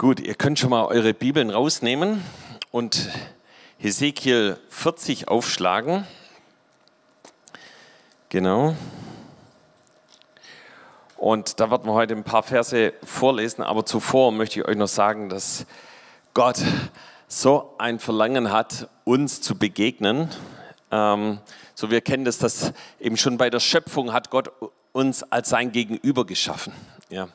Gut, ihr könnt schon mal eure Bibeln rausnehmen und Hesekiel 40 aufschlagen. Genau. Und da werden wir heute ein paar Verse vorlesen, aber zuvor möchte ich euch noch sagen, dass Gott so ein Verlangen hat, uns zu begegnen. Ähm, so wir kennen das, dass eben schon bei der Schöpfung hat Gott uns als sein Gegenüber geschaffen. Ja.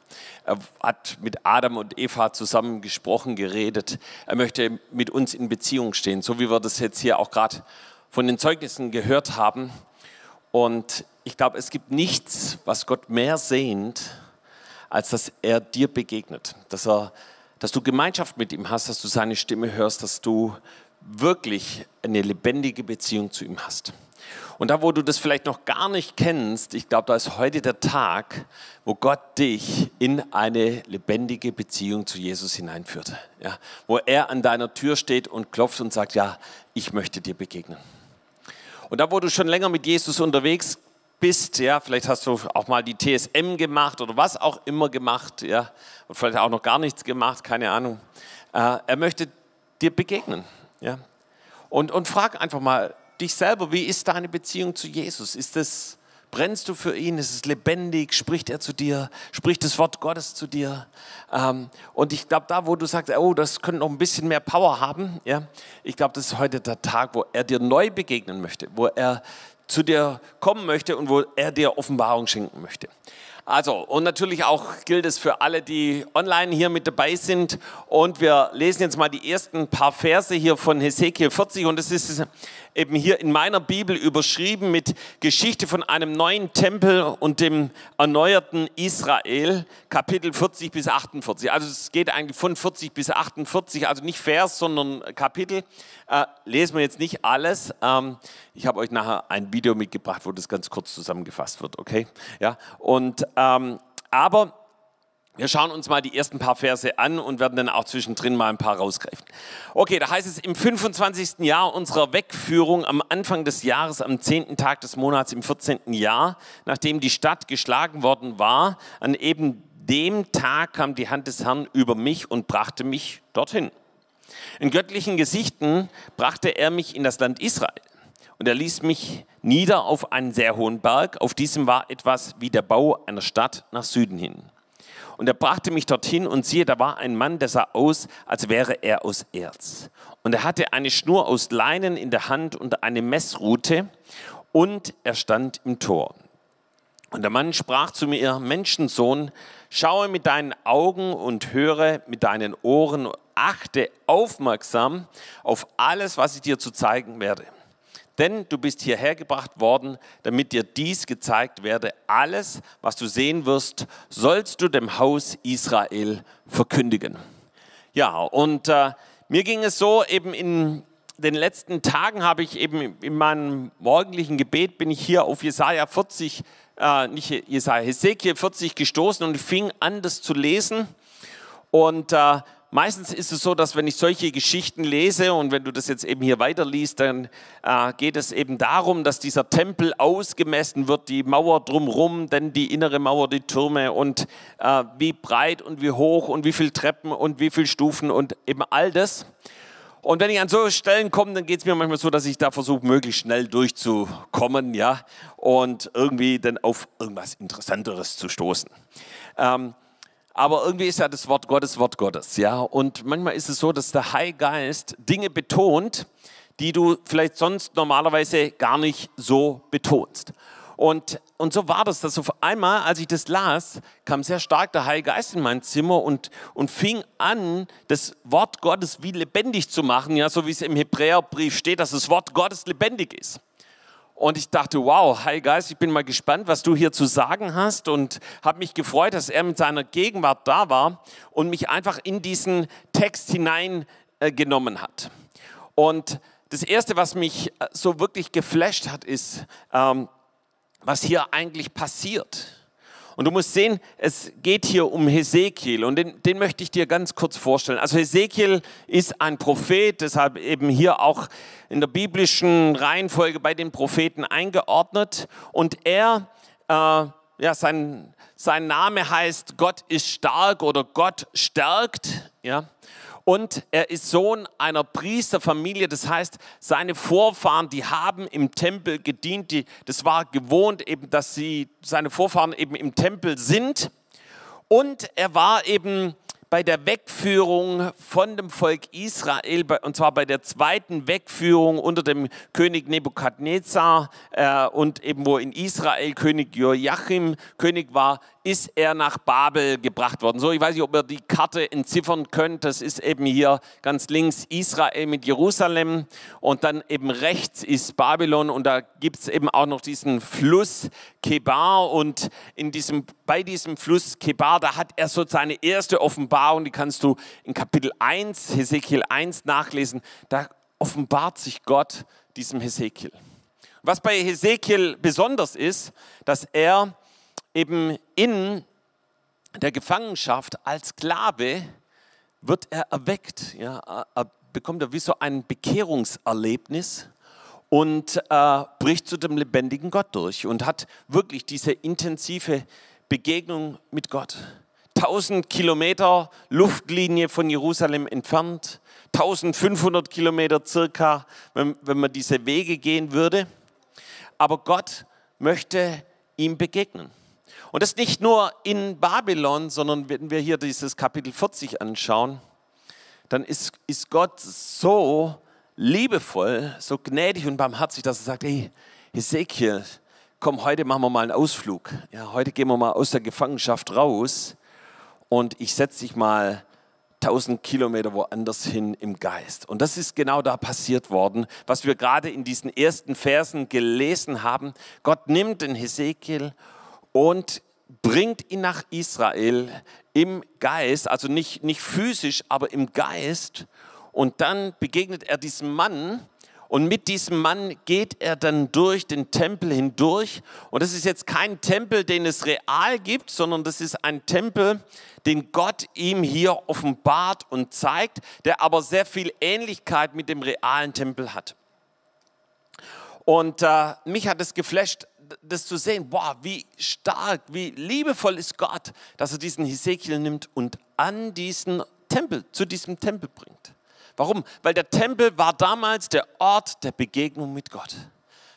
Er hat mit Adam und Eva zusammen gesprochen, geredet. Er möchte mit uns in Beziehung stehen, so wie wir das jetzt hier auch gerade von den Zeugnissen gehört haben. Und ich glaube, es gibt nichts, was Gott mehr sehnt, als dass er dir begegnet, dass, er, dass du Gemeinschaft mit ihm hast, dass du seine Stimme hörst, dass du wirklich eine lebendige Beziehung zu ihm hast. Und da, wo du das vielleicht noch gar nicht kennst, ich glaube, da ist heute der Tag, wo Gott dich in eine lebendige Beziehung zu Jesus hineinführt. Ja, wo er an deiner Tür steht und klopft und sagt, ja, ich möchte dir begegnen. Und da, wo du schon länger mit Jesus unterwegs bist, ja, vielleicht hast du auch mal die TSM gemacht oder was auch immer gemacht, ja, und vielleicht auch noch gar nichts gemacht, keine Ahnung. Äh, er möchte dir begegnen, ja. Und, und frag einfach mal, dich selber, wie ist deine Beziehung zu Jesus? Ist es, brennst du für ihn? Ist es lebendig? Spricht er zu dir? Spricht das Wort Gottes zu dir? Ähm, und ich glaube, da, wo du sagst, oh, das könnte noch ein bisschen mehr Power haben, ja, ich glaube, das ist heute der Tag, wo er dir neu begegnen möchte, wo er zu dir kommen möchte und wo er dir Offenbarung schenken möchte. Also, und natürlich auch gilt es für alle, die online hier mit dabei sind. Und wir lesen jetzt mal die ersten paar Verse hier von Hesekiel 40. Und es ist eben hier in meiner Bibel überschrieben mit Geschichte von einem neuen Tempel und dem erneuerten Israel, Kapitel 40 bis 48. Also es geht eigentlich von 40 bis 48, also nicht Vers, sondern Kapitel. Äh, lesen wir jetzt nicht alles. Ähm, ich habe euch nachher ein Video mitgebracht, wo das ganz kurz zusammengefasst wird, okay? Ja, und, ähm, aber wir schauen uns mal die ersten paar Verse an und werden dann auch zwischendrin mal ein paar rausgreifen. Okay, da heißt es, im 25. Jahr unserer Wegführung am Anfang des Jahres, am 10. Tag des Monats, im 14. Jahr, nachdem die Stadt geschlagen worden war, an eben dem Tag kam die Hand des Herrn über mich und brachte mich dorthin. In göttlichen Gesichten brachte er mich in das Land Israel. Und er ließ mich nieder auf einen sehr hohen Berg. Auf diesem war etwas wie der Bau einer Stadt nach Süden hin. Und er brachte mich dorthin und siehe, da war ein Mann, der sah aus, als wäre er aus Erz. Und er hatte eine Schnur aus Leinen in der Hand und eine Messrute und er stand im Tor. Und der Mann sprach zu mir, Menschensohn, schaue mit deinen Augen und höre mit deinen Ohren, achte aufmerksam auf alles, was ich dir zu zeigen werde. Denn du bist hierher gebracht worden, damit dir dies gezeigt werde. Alles, was du sehen wirst, sollst du dem Haus Israel verkündigen. Ja, und äh, mir ging es so, eben in den letzten Tagen habe ich eben in meinem morgendlichen Gebet, bin ich hier auf Jesaja 40, äh, nicht Jesaja, Hesekiel 40 gestoßen und fing an, das zu lesen. Und äh, Meistens ist es so, dass wenn ich solche Geschichten lese und wenn du das jetzt eben hier weiterliest, dann äh, geht es eben darum, dass dieser Tempel ausgemessen wird, die Mauer drumherum, denn die innere Mauer, die Türme und äh, wie breit und wie hoch und wie viele Treppen und wie viele Stufen und eben all das. Und wenn ich an solche Stellen komme, dann geht es mir manchmal so, dass ich da versuche, möglichst schnell durchzukommen, ja, und irgendwie dann auf irgendwas Interessanteres zu stoßen. Ähm, aber irgendwie ist ja das Wort Gottes Wort Gottes, ja. Und manchmal ist es so, dass der Heilige Geist Dinge betont, die du vielleicht sonst normalerweise gar nicht so betonst. Und, und so war das, dass auf einmal, als ich das las, kam sehr stark der Heilige Geist in mein Zimmer und, und fing an, das Wort Gottes wie lebendig zu machen, ja, so wie es im Hebräerbrief steht, dass das Wort Gottes lebendig ist. Und ich dachte, wow, Heiliger Geist, ich bin mal gespannt, was du hier zu sagen hast und habe mich gefreut, dass er mit seiner Gegenwart da war und mich einfach in diesen Text hineingenommen hat. Und das Erste, was mich äh, so wirklich geflasht hat, ist, ähm, was hier eigentlich passiert. Und du musst sehen, es geht hier um Hesekiel und den, den, möchte ich dir ganz kurz vorstellen. Also Hesekiel ist ein Prophet, deshalb eben hier auch in der biblischen Reihenfolge bei den Propheten eingeordnet. Und er äh, ja, sein, sein Name heißt Gott ist stark oder Gott stärkt. Ja. Und er ist Sohn einer Priesterfamilie, das heißt, seine Vorfahren, die haben im Tempel gedient, die, das war gewohnt eben, dass sie, seine Vorfahren eben im Tempel sind. Und er war eben bei der Wegführung von dem Volk Israel, und zwar bei der zweiten Wegführung unter dem König Nebukadnezar äh, und eben wo in Israel König Joachim König war, ist er nach Babel gebracht worden. So, ich weiß nicht, ob ihr die Karte entziffern könnt. Das ist eben hier ganz links Israel mit Jerusalem und dann eben rechts ist Babylon und da gibt es eben auch noch diesen Fluss Kebar und in diesem, bei diesem Fluss Kebar, da hat er so seine erste Offenbarung, die kannst du in Kapitel 1, Hesekiel 1 nachlesen. Da offenbart sich Gott diesem Hesekiel. Was bei Hesekiel besonders ist, dass er eben in der Gefangenschaft als Sklave wird er erweckt. Ja, er bekommt er wie so ein Bekehrungserlebnis und äh, bricht zu dem lebendigen Gott durch und hat wirklich diese intensive Begegnung mit Gott. 1000 Kilometer Luftlinie von Jerusalem entfernt, 1500 Kilometer circa, wenn, wenn man diese Wege gehen würde. Aber Gott möchte ihm begegnen. Und das nicht nur in Babylon, sondern wenn wir hier dieses Kapitel 40 anschauen, dann ist, ist Gott so liebevoll, so gnädig und barmherzig, dass er sagt, hey, Ezekiel, komm, heute machen wir mal einen Ausflug. Ja, heute gehen wir mal aus der Gefangenschaft raus und ich setze dich mal 1000 Kilometer woanders hin im Geist. Und das ist genau da passiert worden, was wir gerade in diesen ersten Versen gelesen haben. Gott nimmt den Hesekiel und bringt ihn nach Israel im Geist, also nicht, nicht physisch, aber im Geist. Und dann begegnet er diesem Mann und mit diesem Mann geht er dann durch den Tempel hindurch. Und das ist jetzt kein Tempel, den es real gibt, sondern das ist ein Tempel, den Gott ihm hier offenbart und zeigt, der aber sehr viel Ähnlichkeit mit dem realen Tempel hat. Und äh, mich hat es geflasht, das zu sehen, boah, wie stark, wie liebevoll ist Gott, dass er diesen Hesekiel nimmt und an diesen Tempel, zu diesem Tempel bringt. Warum? Weil der Tempel war damals der Ort der Begegnung mit Gott.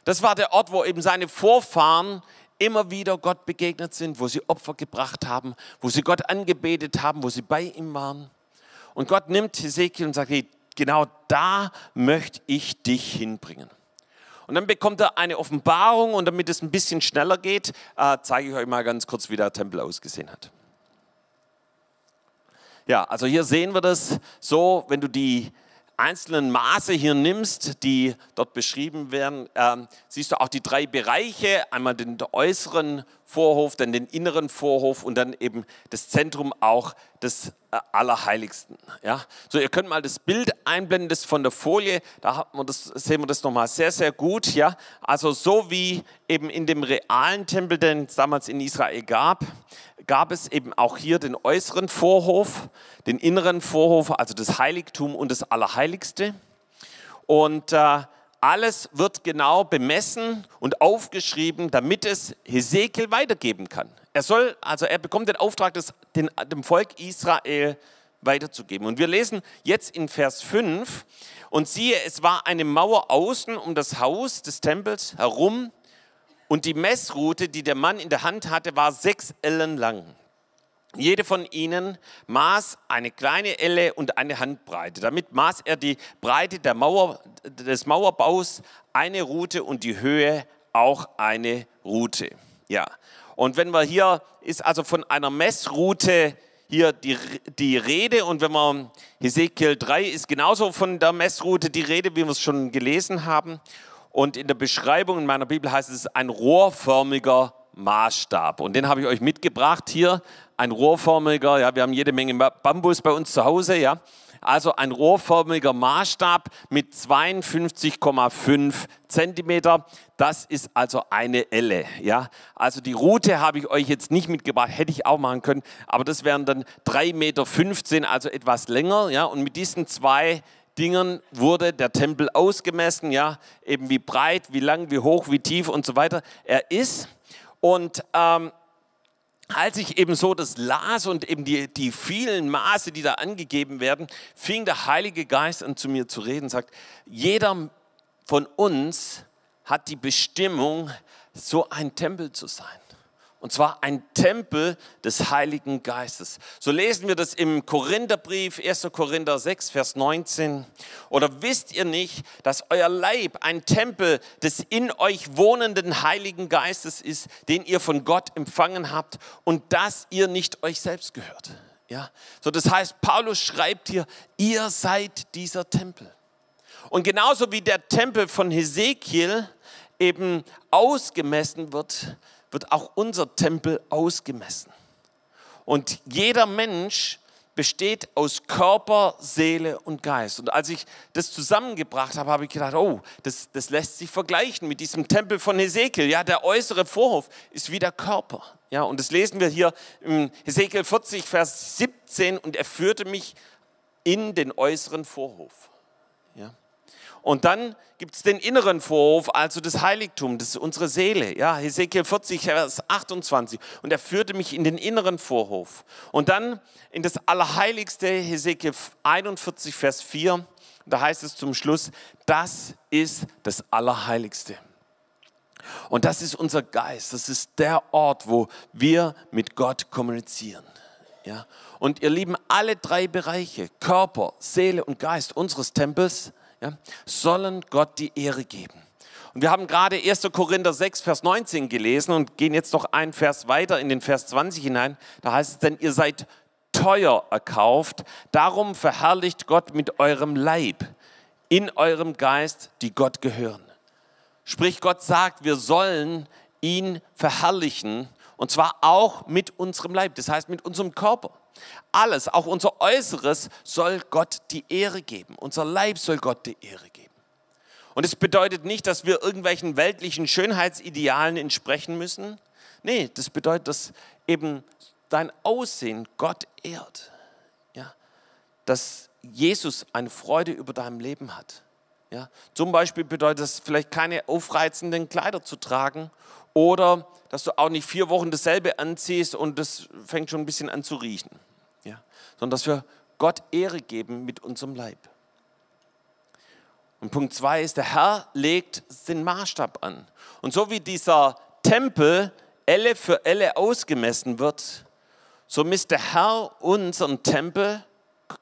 Das war der Ort, wo eben seine Vorfahren immer wieder Gott begegnet sind, wo sie Opfer gebracht haben, wo sie Gott angebetet haben, wo sie bei ihm waren. Und Gott nimmt Hesekiel und sagt, hey, genau da möchte ich dich hinbringen. Und dann bekommt er eine Offenbarung und damit es ein bisschen schneller geht, äh, zeige ich euch mal ganz kurz, wie der Tempel ausgesehen hat. Ja, also hier sehen wir das so, wenn du die einzelnen Maße hier nimmst, die dort beschrieben werden, äh, siehst du auch die drei Bereiche, einmal den äußeren Vorhof, dann den inneren Vorhof und dann eben das Zentrum auch des äh, Allerheiligsten. Ja? So, ihr könnt mal das Bild einblenden, das von der Folie, da man das, sehen wir das nochmal sehr, sehr gut. Ja? Also so wie eben in dem realen Tempel, den es damals in Israel gab, gab es eben auch hier den äußeren Vorhof, den inneren Vorhof, also das Heiligtum und das Allerheiligste. Und äh, alles wird genau bemessen und aufgeschrieben, damit es Hesekiel weitergeben kann. Er soll, also er bekommt den Auftrag, das den, dem Volk Israel weiterzugeben. Und wir lesen jetzt in Vers 5, und siehe, es war eine Mauer außen um das Haus des Tempels herum, und die Messroute, die der Mann in der Hand hatte, war sechs Ellen lang. Jede von ihnen maß eine kleine Elle und eine Handbreite. Damit maß er die Breite der Mauer, des Mauerbaus, eine Route und die Höhe auch eine Route. Ja. Und wenn wir hier, ist also von einer Messroute hier die, die Rede und wenn man, Hesekiel 3 ist genauso von der Messroute die Rede, wie wir es schon gelesen haben. Und in der Beschreibung in meiner Bibel heißt es ein rohrförmiger Maßstab. Und den habe ich euch mitgebracht hier. Ein rohrförmiger, ja, wir haben jede Menge Bambus bei uns zu Hause, ja. Also ein rohrförmiger Maßstab mit 52,5 Zentimeter. Das ist also eine Elle, ja. Also die Route habe ich euch jetzt nicht mitgebracht, hätte ich auch machen können, aber das wären dann 3,15 Meter, also etwas länger, ja. Und mit diesen zwei Dingern wurde der Tempel ausgemessen, ja, eben wie breit, wie lang, wie hoch, wie tief und so weiter er ist. Und ähm, als ich eben so das las und eben die, die vielen Maße, die da angegeben werden, fing der Heilige Geist an zu mir zu reden, sagt, jeder von uns hat die Bestimmung, so ein Tempel zu sein. Und zwar ein Tempel des Heiligen Geistes. So lesen wir das im Korintherbrief, 1. Korinther 6, Vers 19. Oder wisst ihr nicht, dass euer Leib ein Tempel des in euch wohnenden Heiligen Geistes ist, den ihr von Gott empfangen habt und dass ihr nicht euch selbst gehört? Ja, so das heißt, Paulus schreibt hier, ihr seid dieser Tempel. Und genauso wie der Tempel von Hesekiel eben ausgemessen wird, wird auch unser Tempel ausgemessen. Und jeder Mensch besteht aus Körper, Seele und Geist. Und als ich das zusammengebracht habe, habe ich gedacht, oh, das, das lässt sich vergleichen mit diesem Tempel von Hesekiel. Ja, der äußere Vorhof ist wie der Körper. Ja, und das lesen wir hier im Hesekiel 40, Vers 17. Und er führte mich in den äußeren Vorhof. Ja. Und dann gibt es den inneren Vorhof, also das Heiligtum, das ist unsere Seele. Ja, Hesekiel 40, Vers 28. Und er führte mich in den inneren Vorhof. Und dann in das Allerheiligste, Hesekiel 41, Vers 4. Da heißt es zum Schluss, das ist das Allerheiligste. Und das ist unser Geist. Das ist der Ort, wo wir mit Gott kommunizieren. Ja? Und ihr Lieben, alle drei Bereiche, Körper, Seele und Geist unseres Tempels, ja, sollen Gott die Ehre geben. Und wir haben gerade 1. Korinther 6, Vers 19 gelesen und gehen jetzt noch einen Vers weiter in den Vers 20 hinein. Da heißt es, denn ihr seid teuer erkauft, darum verherrlicht Gott mit eurem Leib, in eurem Geist, die Gott gehören. Sprich, Gott sagt, wir sollen ihn verherrlichen und zwar auch mit unserem Leib, das heißt mit unserem Körper. Alles, auch unser Äußeres, soll Gott die Ehre geben. Unser Leib soll Gott die Ehre geben. Und es bedeutet nicht, dass wir irgendwelchen weltlichen Schönheitsidealen entsprechen müssen. Nee, das bedeutet, dass eben dein Aussehen Gott ehrt. Ja? Dass Jesus eine Freude über deinem Leben hat. Ja? Zum Beispiel bedeutet das vielleicht keine aufreizenden Kleider zu tragen oder dass du auch nicht vier Wochen dasselbe anziehst und das fängt schon ein bisschen an zu riechen sondern dass wir Gott Ehre geben mit unserem Leib. Und Punkt zwei ist, der Herr legt den Maßstab an. Und so wie dieser Tempel Elle für Elle ausgemessen wird, so misst der Herr unseren Tempel,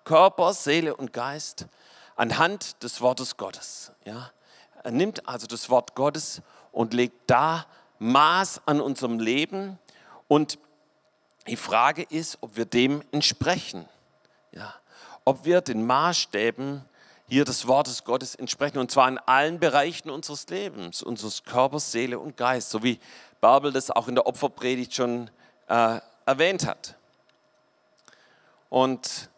Körper, Seele und Geist anhand des Wortes Gottes. Ja? Er nimmt also das Wort Gottes und legt da Maß an unserem Leben und die Frage ist, ob wir dem entsprechen. Ja, ob wir den Maßstäben hier des Wortes Gottes entsprechen. Und zwar in allen Bereichen unseres Lebens, unseres Körpers, Seele und Geist. So wie Bärbel das auch in der Opferpredigt schon äh, erwähnt hat. Und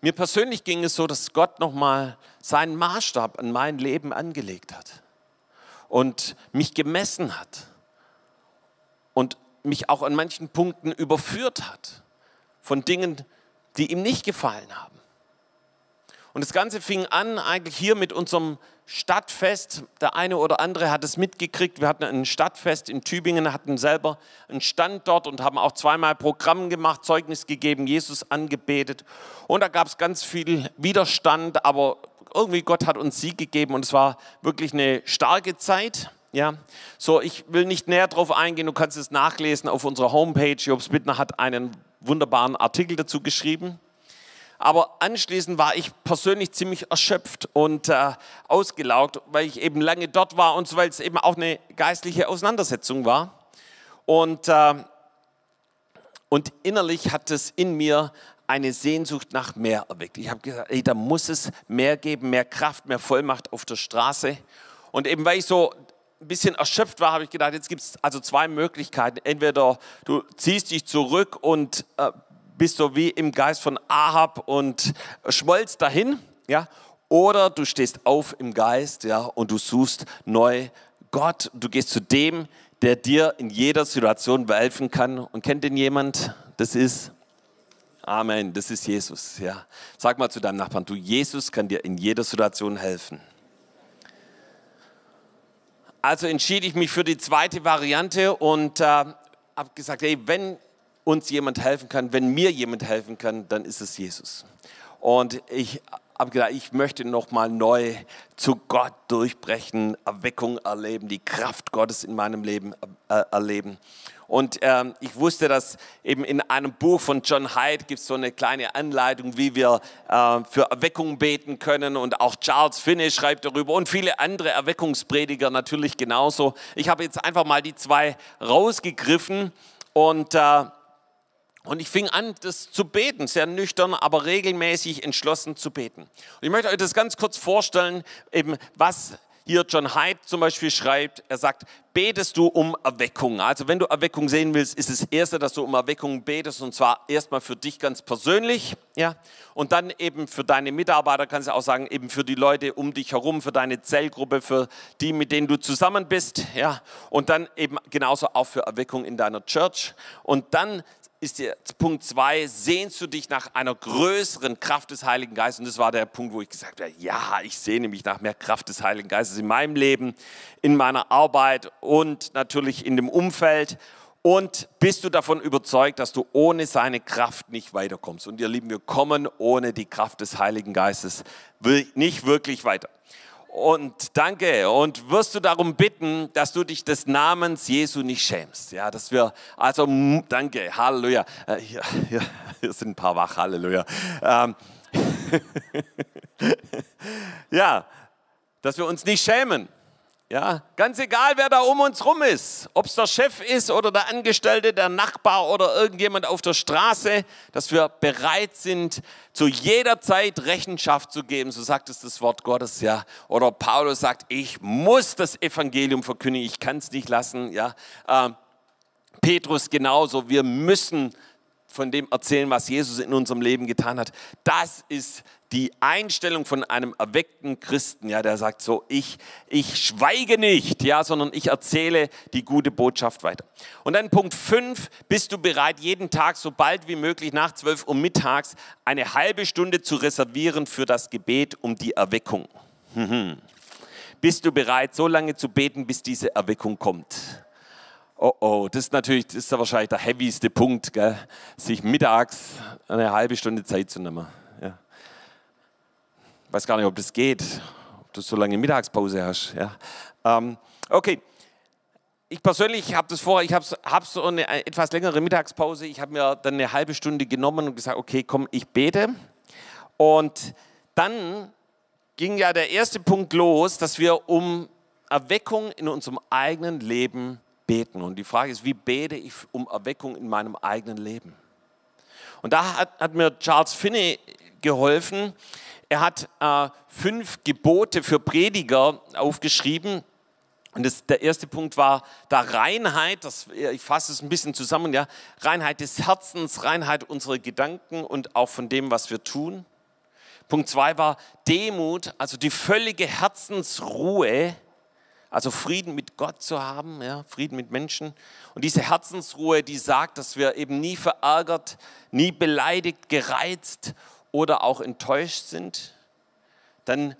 mir persönlich ging es so, dass Gott nochmal seinen Maßstab an mein Leben angelegt hat und mich gemessen hat und mich auch an manchen Punkten überführt hat von Dingen, die ihm nicht gefallen haben. Und das Ganze fing an eigentlich hier mit unserem Stadtfest. Der eine oder andere hat es mitgekriegt. Wir hatten ein Stadtfest in Tübingen, hatten selber einen Stand dort und haben auch zweimal Programm gemacht, Zeugnis gegeben, Jesus angebetet. Und da gab es ganz viel Widerstand, aber irgendwie Gott hat uns Sieg gegeben und es war wirklich eine starke Zeit. Ja, so ich will nicht näher darauf eingehen, du kannst es nachlesen auf unserer Homepage. Jobs Bittner hat einen wunderbaren Artikel dazu geschrieben. Aber anschließend war ich persönlich ziemlich erschöpft und äh, ausgelaugt, weil ich eben lange dort war und weil es eben auch eine geistliche Auseinandersetzung war. Und, äh, und innerlich hat es in mir eine Sehnsucht nach mehr erweckt. Ich habe gesagt, ey, da muss es mehr geben, mehr Kraft, mehr Vollmacht auf der Straße. Und eben weil ich so ein bisschen erschöpft war, habe ich gedacht, jetzt gibt es also zwei Möglichkeiten. Entweder du ziehst dich zurück und äh, bist so wie im Geist von Ahab und schmolzt dahin, ja, oder du stehst auf im Geist, ja, und du suchst neu Gott. Du gehst zu dem, der dir in jeder Situation behelfen kann. Und kennt den jemand? Das ist Amen, das ist Jesus, ja. Sag mal zu deinem Nachbarn, du Jesus kann dir in jeder Situation helfen. Also entschied ich mich für die zweite Variante und äh, habe gesagt, hey, wenn uns jemand helfen kann, wenn mir jemand helfen kann, dann ist es Jesus. Und ich habe gedacht, ich möchte nochmal neu zu Gott durchbrechen, Erweckung erleben, die Kraft Gottes in meinem Leben äh, erleben. Und ähm, ich wusste, dass eben in einem Buch von John Hyde gibt es so eine kleine Anleitung, wie wir äh, für Erweckung beten können. Und auch Charles Finney schreibt darüber und viele andere Erweckungsprediger natürlich genauso. Ich habe jetzt einfach mal die zwei rausgegriffen und äh, und ich fing an, das zu beten, sehr nüchtern, aber regelmäßig entschlossen zu beten. Und ich möchte euch das ganz kurz vorstellen, eben was hier John Hyde zum Beispiel schreibt, er sagt, betest du um Erweckung. Also wenn du Erweckung sehen willst, ist das Erste, dass du um Erweckung betest und zwar erstmal für dich ganz persönlich, ja, und dann eben für deine Mitarbeiter, kannst du auch sagen, eben für die Leute um dich herum, für deine Zellgruppe, für die, mit denen du zusammen bist, ja, und dann eben genauso auch für Erweckung in deiner Church. Und dann ist jetzt Punkt zwei, sehnst du dich nach einer größeren Kraft des Heiligen Geistes? Und das war der Punkt, wo ich gesagt habe, ja, ich sehne mich nach mehr Kraft des Heiligen Geistes in meinem Leben, in meiner Arbeit und natürlich in dem Umfeld. Und bist du davon überzeugt, dass du ohne seine Kraft nicht weiterkommst? Und ihr Lieben, wir kommen ohne die Kraft des Heiligen Geistes nicht wirklich weiter. Und danke. Und wirst du darum bitten, dass du dich des Namens Jesu nicht schämst. Ja, dass wir, also danke, Halleluja. Äh, hier, hier, hier sind ein paar wach, Halleluja. Ähm, ja, dass wir uns nicht schämen. Ja, ganz egal, wer da um uns rum ist, ob es der Chef ist oder der Angestellte, der Nachbar oder irgendjemand auf der Straße, dass wir bereit sind, zu jeder Zeit Rechenschaft zu geben, so sagt es das Wort Gottes, ja. Oder Paulus sagt, ich muss das Evangelium verkündigen, ich kann es nicht lassen, ja. Ähm, Petrus genauso, wir müssen von dem erzählen, was Jesus in unserem Leben getan hat. Das ist die Einstellung von einem erweckten Christen, ja, der sagt so, ich, ich schweige nicht, ja, sondern ich erzähle die gute Botschaft weiter. Und dann Punkt 5, bist du bereit, jeden Tag so bald wie möglich nach 12 Uhr mittags eine halbe Stunde zu reservieren für das Gebet um die Erweckung? bist du bereit, so lange zu beten, bis diese Erweckung kommt? Oh oh, das ist natürlich, das ist wahrscheinlich der heavyste Punkt, gell? sich mittags eine halbe Stunde Zeit zu nehmen. Ja. Ich weiß gar nicht, ob das geht, ob du so lange Mittagspause hast. Ja. Ähm, okay, ich persönlich habe das vor, ich habe hab so eine etwas längere Mittagspause. Ich habe mir dann eine halbe Stunde genommen und gesagt, okay, komm, ich bete. Und dann ging ja der erste Punkt los, dass wir um Erweckung in unserem eigenen Leben beten. Und die Frage ist, wie bete ich um Erweckung in meinem eigenen Leben? Und da hat, hat mir Charles Finney geholfen. Er hat äh, fünf Gebote für Prediger aufgeschrieben. Und das, der erste Punkt war da Reinheit, das, ich fasse es ein bisschen zusammen, ja, Reinheit des Herzens, Reinheit unserer Gedanken und auch von dem, was wir tun. Punkt zwei war Demut, also die völlige Herzensruhe, also Frieden mit Gott zu haben, ja, Frieden mit Menschen. Und diese Herzensruhe, die sagt, dass wir eben nie verärgert, nie beleidigt, gereizt oder auch enttäuscht sind. Dann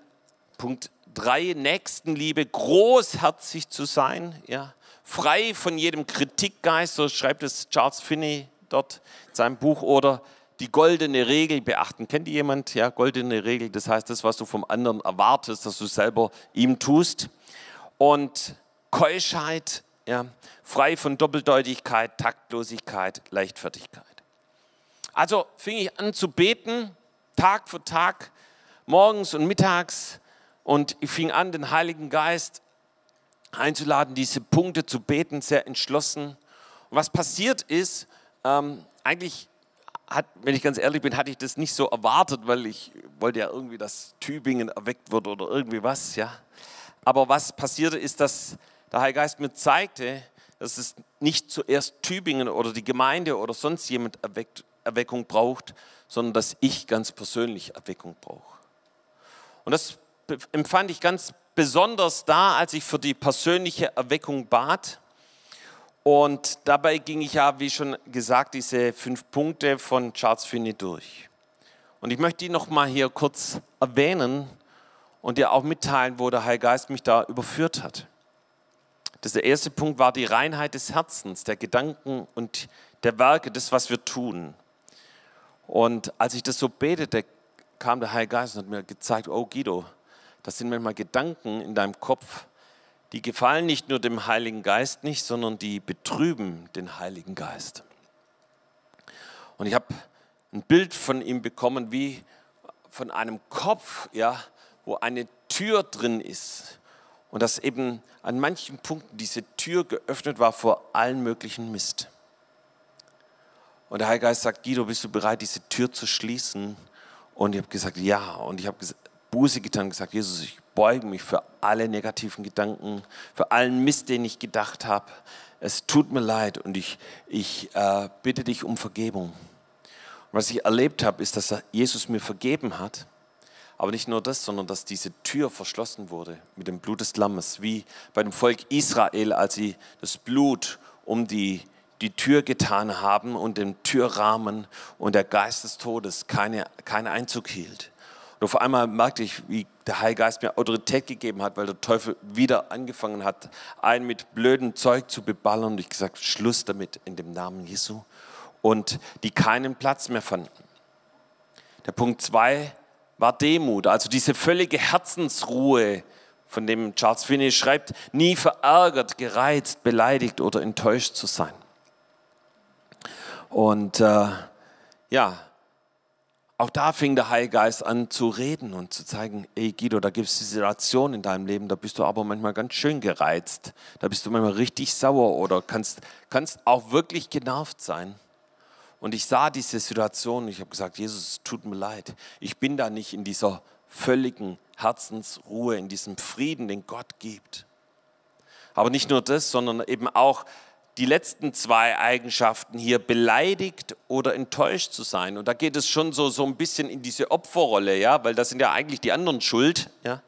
Punkt 3, Nächstenliebe, großherzig zu sein, ja, frei von jedem Kritikgeist, so schreibt es Charles Finney dort in seinem Buch, oder die goldene Regel beachten. Kennt ihr jemand? Ja, goldene Regel, das heißt, das, was du vom anderen erwartest, dass du selber ihm tust und Keuschheit, ja, frei von Doppeldeutigkeit, Taktlosigkeit, Leichtfertigkeit. Also fing ich an zu beten, Tag für Tag, morgens und mittags, und ich fing an, den Heiligen Geist einzuladen, diese Punkte zu beten, sehr entschlossen. Und was passiert ist, ähm, eigentlich hat, wenn ich ganz ehrlich bin, hatte ich das nicht so erwartet, weil ich wollte ja irgendwie, dass Tübingen erweckt wird oder irgendwie was, ja. Aber was passierte ist, dass der Heilige Geist mir zeigte, dass es nicht zuerst Tübingen oder die Gemeinde oder sonst jemand Erweckung braucht, sondern dass ich ganz persönlich Erweckung brauche. Und das empfand ich ganz besonders da, als ich für die persönliche Erweckung bat. Und dabei ging ich ja, wie schon gesagt, diese fünf Punkte von Charles Finney durch. Und ich möchte die nochmal hier kurz erwähnen, und dir auch mitteilen, wo der Heilige Geist mich da überführt hat. Das der erste Punkt war die Reinheit des Herzens, der Gedanken und der Werke, das, was wir tun. Und als ich das so betete, kam der Heilige Geist und hat mir gezeigt, oh Guido, das sind manchmal Gedanken in deinem Kopf, die gefallen nicht nur dem Heiligen Geist nicht, sondern die betrüben den Heiligen Geist. Und ich habe ein Bild von ihm bekommen, wie von einem Kopf, ja, wo eine Tür drin ist. Und dass eben an manchen Punkten diese Tür geöffnet war vor allen möglichen Mist. Und der Heilige Geist sagt, Guido, bist du bereit, diese Tür zu schließen? Und ich habe gesagt, ja. Und ich habe Buße getan und gesagt, Jesus, ich beuge mich für alle negativen Gedanken, für allen Mist, den ich gedacht habe. Es tut mir leid und ich, ich äh, bitte dich um Vergebung. Und was ich erlebt habe, ist, dass Jesus mir vergeben hat. Aber nicht nur das, sondern dass diese Tür verschlossen wurde mit dem Blut des Lammes, wie bei dem Volk Israel, als sie das Blut um die, die Tür getan haben und den Türrahmen und der Geist des Todes keine, keinen Einzug hielt. Und auf einmal merkte ich, wie der Heilige Geist mir Autorität gegeben hat, weil der Teufel wieder angefangen hat, einen mit blödem Zeug zu beballern. Und ich gesagt, Schluss damit in dem Namen Jesu. Und die keinen Platz mehr fanden. Der Punkt zwei war Demut, also diese völlige Herzensruhe, von dem Charles Finney schreibt, nie verärgert, gereizt, beleidigt oder enttäuscht zu sein. Und äh, ja, auch da fing der Heilige Geist an zu reden und zu zeigen, ey Guido, da gibt es Situationen in deinem Leben, da bist du aber manchmal ganz schön gereizt, da bist du manchmal richtig sauer oder kannst, kannst auch wirklich genervt sein. Und ich sah diese Situation und ich habe gesagt, Jesus, es tut mir leid. Ich bin da nicht in dieser völligen Herzensruhe, in diesem Frieden, den Gott gibt. Aber nicht nur das, sondern eben auch die letzten zwei Eigenschaften hier, beleidigt oder enttäuscht zu sein. Und da geht es schon so, so ein bisschen in diese Opferrolle, ja, weil das sind ja eigentlich die anderen schuld. Ja.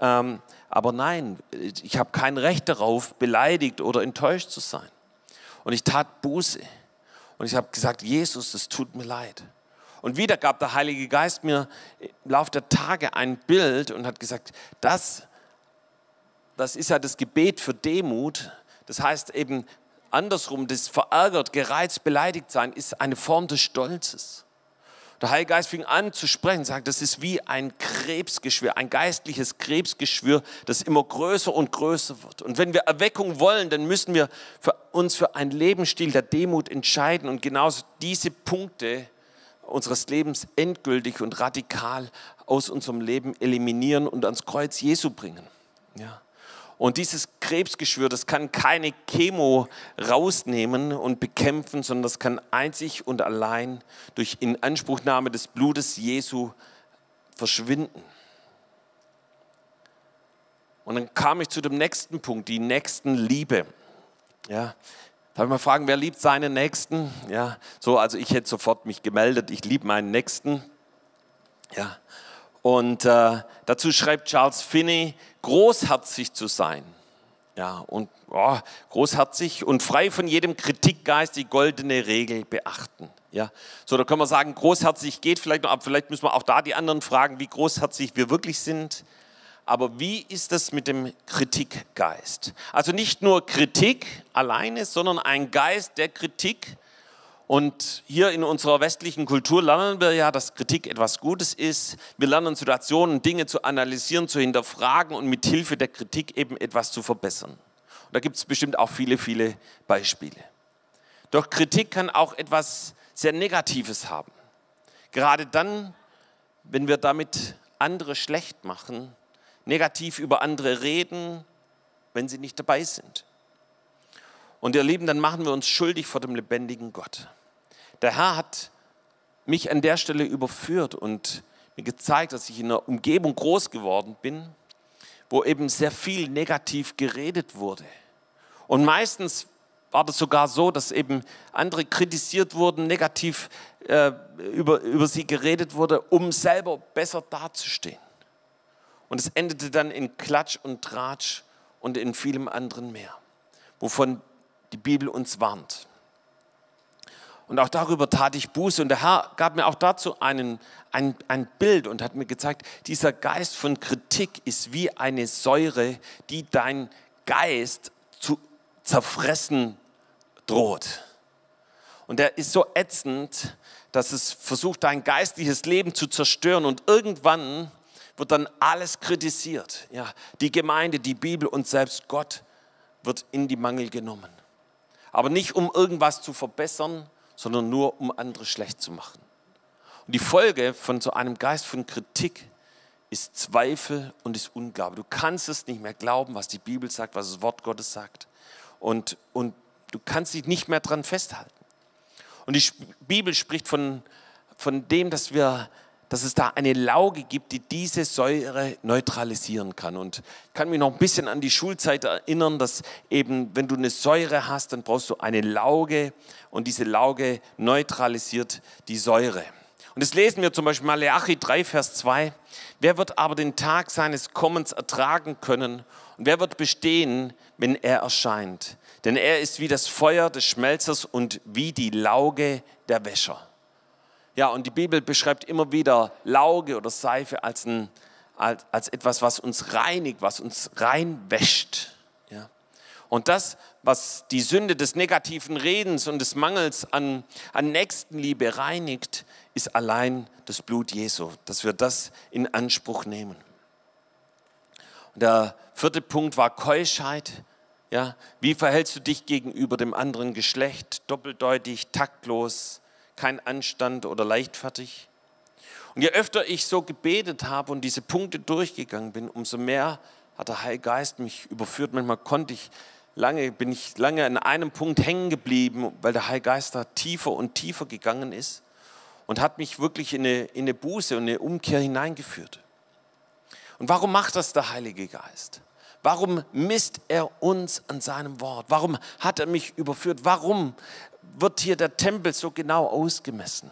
Ähm, aber nein, ich habe kein Recht darauf, beleidigt oder enttäuscht zu sein. Und ich tat Buße. Und ich habe gesagt, Jesus, es tut mir leid. Und wieder gab der Heilige Geist mir im Laufe der Tage ein Bild und hat gesagt, das, das ist ja das Gebet für Demut. Das heißt eben, andersrum, das verärgert, gereizt, beleidigt sein, ist eine Form des Stolzes. Der Heilige Geist fing an zu sprechen, sagt, das ist wie ein Krebsgeschwür, ein geistliches Krebsgeschwür, das immer größer und größer wird. Und wenn wir Erweckung wollen, dann müssen wir für uns für einen Lebensstil der Demut entscheiden und genauso diese Punkte unseres Lebens endgültig und radikal aus unserem Leben eliminieren und ans Kreuz Jesu bringen. Ja. Und dieses Krebsgeschwür, das kann keine Chemo rausnehmen und bekämpfen, sondern das kann einzig und allein durch Inanspruchnahme des Blutes Jesu verschwinden. Und dann kam ich zu dem nächsten Punkt, die nächsten Liebe. Ja, Darf ich mal fragen, wer liebt seinen Nächsten? Ja, so, also ich hätte sofort mich gemeldet, ich liebe meinen Nächsten. Ja, und äh, dazu schreibt Charles Finney, großherzig zu sein. Ja, und oh, großherzig und frei von jedem Kritikgeist die goldene Regel beachten. Ja, so da können wir sagen, großherzig geht vielleicht noch ab. Vielleicht müssen wir auch da die anderen fragen, wie großherzig wir wirklich sind. Aber wie ist es mit dem Kritikgeist? Also nicht nur Kritik alleine, sondern ein Geist der Kritik, und hier in unserer westlichen Kultur lernen wir ja, dass Kritik etwas Gutes ist. Wir lernen Situationen, Dinge zu analysieren, zu hinterfragen und mit Hilfe der Kritik eben etwas zu verbessern. Und da gibt es bestimmt auch viele, viele Beispiele. Doch Kritik kann auch etwas sehr Negatives haben. Gerade dann, wenn wir damit andere schlecht machen, negativ über andere reden, wenn sie nicht dabei sind. Und ihr Lieben, dann machen wir uns schuldig vor dem lebendigen Gott. Der Herr hat mich an der Stelle überführt und mir gezeigt, dass ich in einer Umgebung groß geworden bin, wo eben sehr viel negativ geredet wurde. Und meistens war das sogar so, dass eben andere kritisiert wurden, negativ äh, über, über sie geredet wurde, um selber besser dazustehen. Und es endete dann in Klatsch und Tratsch und in vielem anderen mehr, wovon die Bibel uns warnt. Und auch darüber tat ich Buße. Und der Herr gab mir auch dazu einen, ein, ein Bild und hat mir gezeigt, dieser Geist von Kritik ist wie eine Säure, die dein Geist zu zerfressen droht. Und der ist so ätzend, dass es versucht, dein geistliches Leben zu zerstören. Und irgendwann wird dann alles kritisiert. Ja, die Gemeinde, die Bibel und selbst Gott wird in die Mangel genommen. Aber nicht um irgendwas zu verbessern, sondern nur um andere schlecht zu machen. Und die Folge von so einem Geist von Kritik ist Zweifel und ist Unglaube. Du kannst es nicht mehr glauben, was die Bibel sagt, was das Wort Gottes sagt. Und, und du kannst dich nicht mehr dran festhalten. Und die Bibel spricht von, von dem, dass, wir, dass es da eine Lauge gibt, die diese Säure neutralisieren kann. Und ich kann mich noch ein bisschen an die Schulzeit erinnern, dass eben, wenn du eine Säure hast, dann brauchst du eine Lauge und diese Lauge neutralisiert die Säure. Und das lesen wir zum Beispiel Maleachi 3, Vers 2. Wer wird aber den Tag seines Kommens ertragen können? Und wer wird bestehen, wenn er erscheint? Denn er ist wie das Feuer des Schmelzers und wie die Lauge der Wäscher. Ja, und die Bibel beschreibt immer wieder Lauge oder Seife als, ein, als, als etwas, was uns reinigt, was uns reinwäscht. Ja. Und das, was die Sünde des negativen Redens und des Mangels an, an Nächstenliebe reinigt, ist allein das Blut Jesu, dass wir das in Anspruch nehmen. Und der vierte Punkt war Keuschheit. Ja, wie verhältst du dich gegenüber dem anderen Geschlecht? Doppeldeutig, taktlos, kein Anstand oder leichtfertig? Und je öfter ich so gebetet habe und diese Punkte durchgegangen bin, umso mehr hat der Heilige Geist mich überführt. Manchmal konnte ich lange, bin ich lange an einem Punkt hängen geblieben, weil der Heilige Geist da tiefer und tiefer gegangen ist und hat mich wirklich in eine, in eine Buße und eine Umkehr hineingeführt. Und warum macht das der Heilige Geist? Warum misst er uns an seinem Wort? Warum hat er mich überführt? Warum wird hier der Tempel so genau ausgemessen?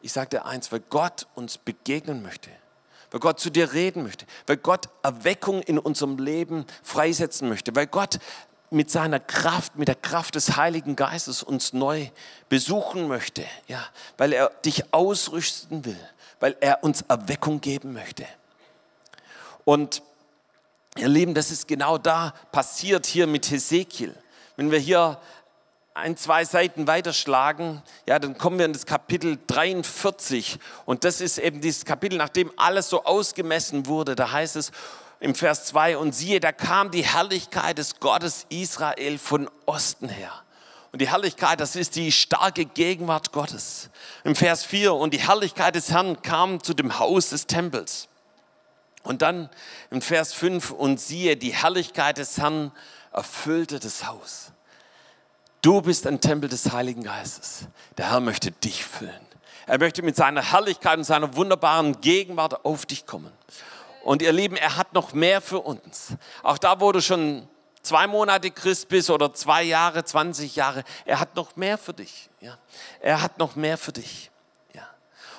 Ich sage dir eins, weil Gott uns begegnen möchte, weil Gott zu dir reden möchte, weil Gott Erweckung in unserem Leben freisetzen möchte, weil Gott mit seiner Kraft, mit der Kraft des Heiligen Geistes uns neu besuchen möchte, ja, weil er dich ausrüsten will, weil er uns Erweckung geben möchte. Und Ihr Lieben, das ist genau da passiert hier mit Hesekiel. Wenn wir hier ein, zwei Seiten weiterschlagen, ja, dann kommen wir in das Kapitel 43. Und das ist eben dieses Kapitel, nachdem alles so ausgemessen wurde. Da heißt es im Vers 2, und siehe, da kam die Herrlichkeit des Gottes Israel von Osten her. Und die Herrlichkeit, das ist die starke Gegenwart Gottes. Im Vers 4, und die Herrlichkeit des Herrn kam zu dem Haus des Tempels. Und dann in Vers 5, und siehe, die Herrlichkeit des Herrn erfüllte das Haus. Du bist ein Tempel des Heiligen Geistes. Der Herr möchte dich füllen. Er möchte mit seiner Herrlichkeit und seiner wunderbaren Gegenwart auf dich kommen. Und ihr Lieben, er hat noch mehr für uns. Auch da, wo du schon zwei Monate Christ bist oder zwei Jahre, 20 Jahre, er hat noch mehr für dich. Ja. Er hat noch mehr für dich. Ja.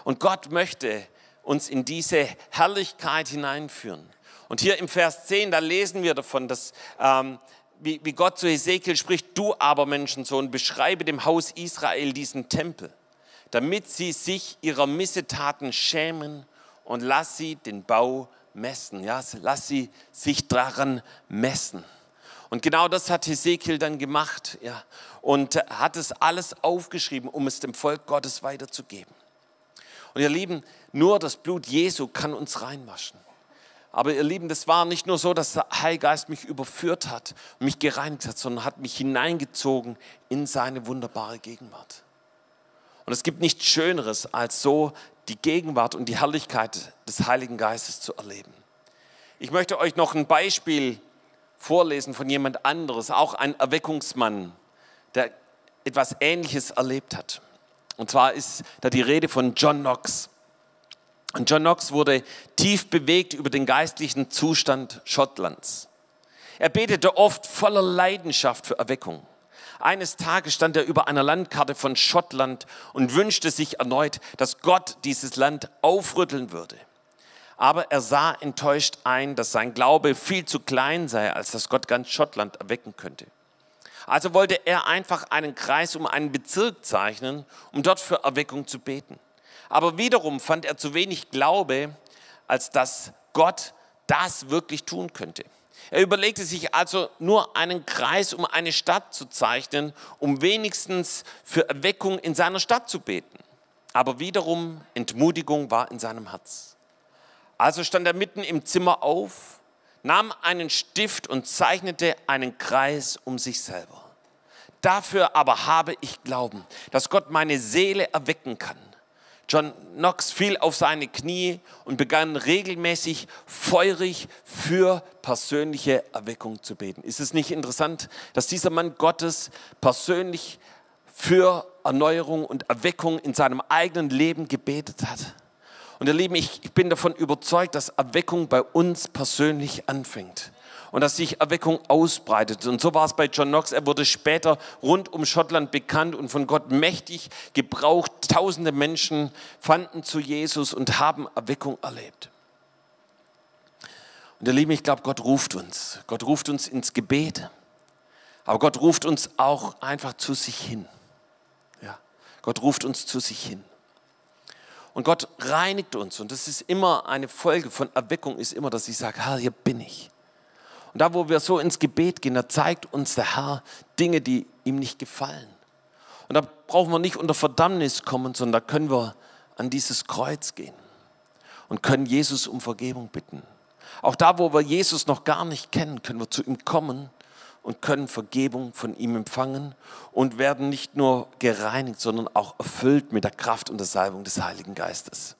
Und Gott möchte uns in diese Herrlichkeit hineinführen. Und hier im Vers 10, da lesen wir davon, dass, ähm, wie, wie Gott zu Hesekiel spricht, du aber Menschensohn, beschreibe dem Haus Israel diesen Tempel, damit sie sich ihrer Missetaten schämen und lass sie den Bau messen. Ja, lass sie sich daran messen. Und genau das hat Hesekiel dann gemacht ja, und hat es alles aufgeschrieben, um es dem Volk Gottes weiterzugeben. Und ihr Lieben, nur das Blut Jesu kann uns reinwaschen. Aber ihr Lieben, das war nicht nur so, dass der Heilgeist mich überführt hat mich gereinigt hat, sondern hat mich hineingezogen in seine wunderbare Gegenwart. Und es gibt nichts Schöneres, als so die Gegenwart und die Herrlichkeit des Heiligen Geistes zu erleben. Ich möchte euch noch ein Beispiel vorlesen von jemand anderes, auch ein Erweckungsmann, der etwas Ähnliches erlebt hat. Und zwar ist da die Rede von John Knox. Und John Knox wurde tief bewegt über den geistlichen Zustand Schottlands. Er betete oft voller Leidenschaft für Erweckung. Eines Tages stand er über einer Landkarte von Schottland und wünschte sich erneut, dass Gott dieses Land aufrütteln würde. Aber er sah enttäuscht ein, dass sein Glaube viel zu klein sei, als dass Gott ganz Schottland erwecken könnte. Also wollte er einfach einen Kreis um einen Bezirk zeichnen, um dort für Erweckung zu beten. Aber wiederum fand er zu wenig Glaube, als dass Gott das wirklich tun könnte. Er überlegte sich also nur einen Kreis um eine Stadt zu zeichnen, um wenigstens für Erweckung in seiner Stadt zu beten. Aber wiederum Entmutigung war in seinem Herz. Also stand er mitten im Zimmer auf, nahm einen Stift und zeichnete einen Kreis um sich selber. Dafür aber habe ich Glauben, dass Gott meine Seele erwecken kann. John Knox fiel auf seine Knie und begann regelmäßig feurig für persönliche Erweckung zu beten. Ist es nicht interessant, dass dieser Mann Gottes persönlich für Erneuerung und Erweckung in seinem eigenen Leben gebetet hat? Und ihr Lieben, ich bin davon überzeugt, dass Erweckung bei uns persönlich anfängt und dass sich Erweckung ausbreitet. Und so war es bei John Knox. Er wurde später rund um Schottland bekannt und von Gott mächtig gebraucht. Tausende Menschen fanden zu Jesus und haben Erweckung erlebt. Und ihr Lieben, ich glaube, Gott ruft uns. Gott ruft uns ins Gebet. Aber Gott ruft uns auch einfach zu sich hin. Ja, Gott ruft uns zu sich hin. Und Gott reinigt uns. Und das ist immer eine Folge von Erweckung, ist immer, dass ich sage, Herr, hier bin ich. Und da, wo wir so ins Gebet gehen, da zeigt uns der Herr Dinge, die ihm nicht gefallen. Und da brauchen wir nicht unter Verdammnis kommen, sondern da können wir an dieses Kreuz gehen und können Jesus um Vergebung bitten. Auch da, wo wir Jesus noch gar nicht kennen, können wir zu ihm kommen und können Vergebung von ihm empfangen und werden nicht nur gereinigt, sondern auch erfüllt mit der Kraft und der Salbung des Heiligen Geistes.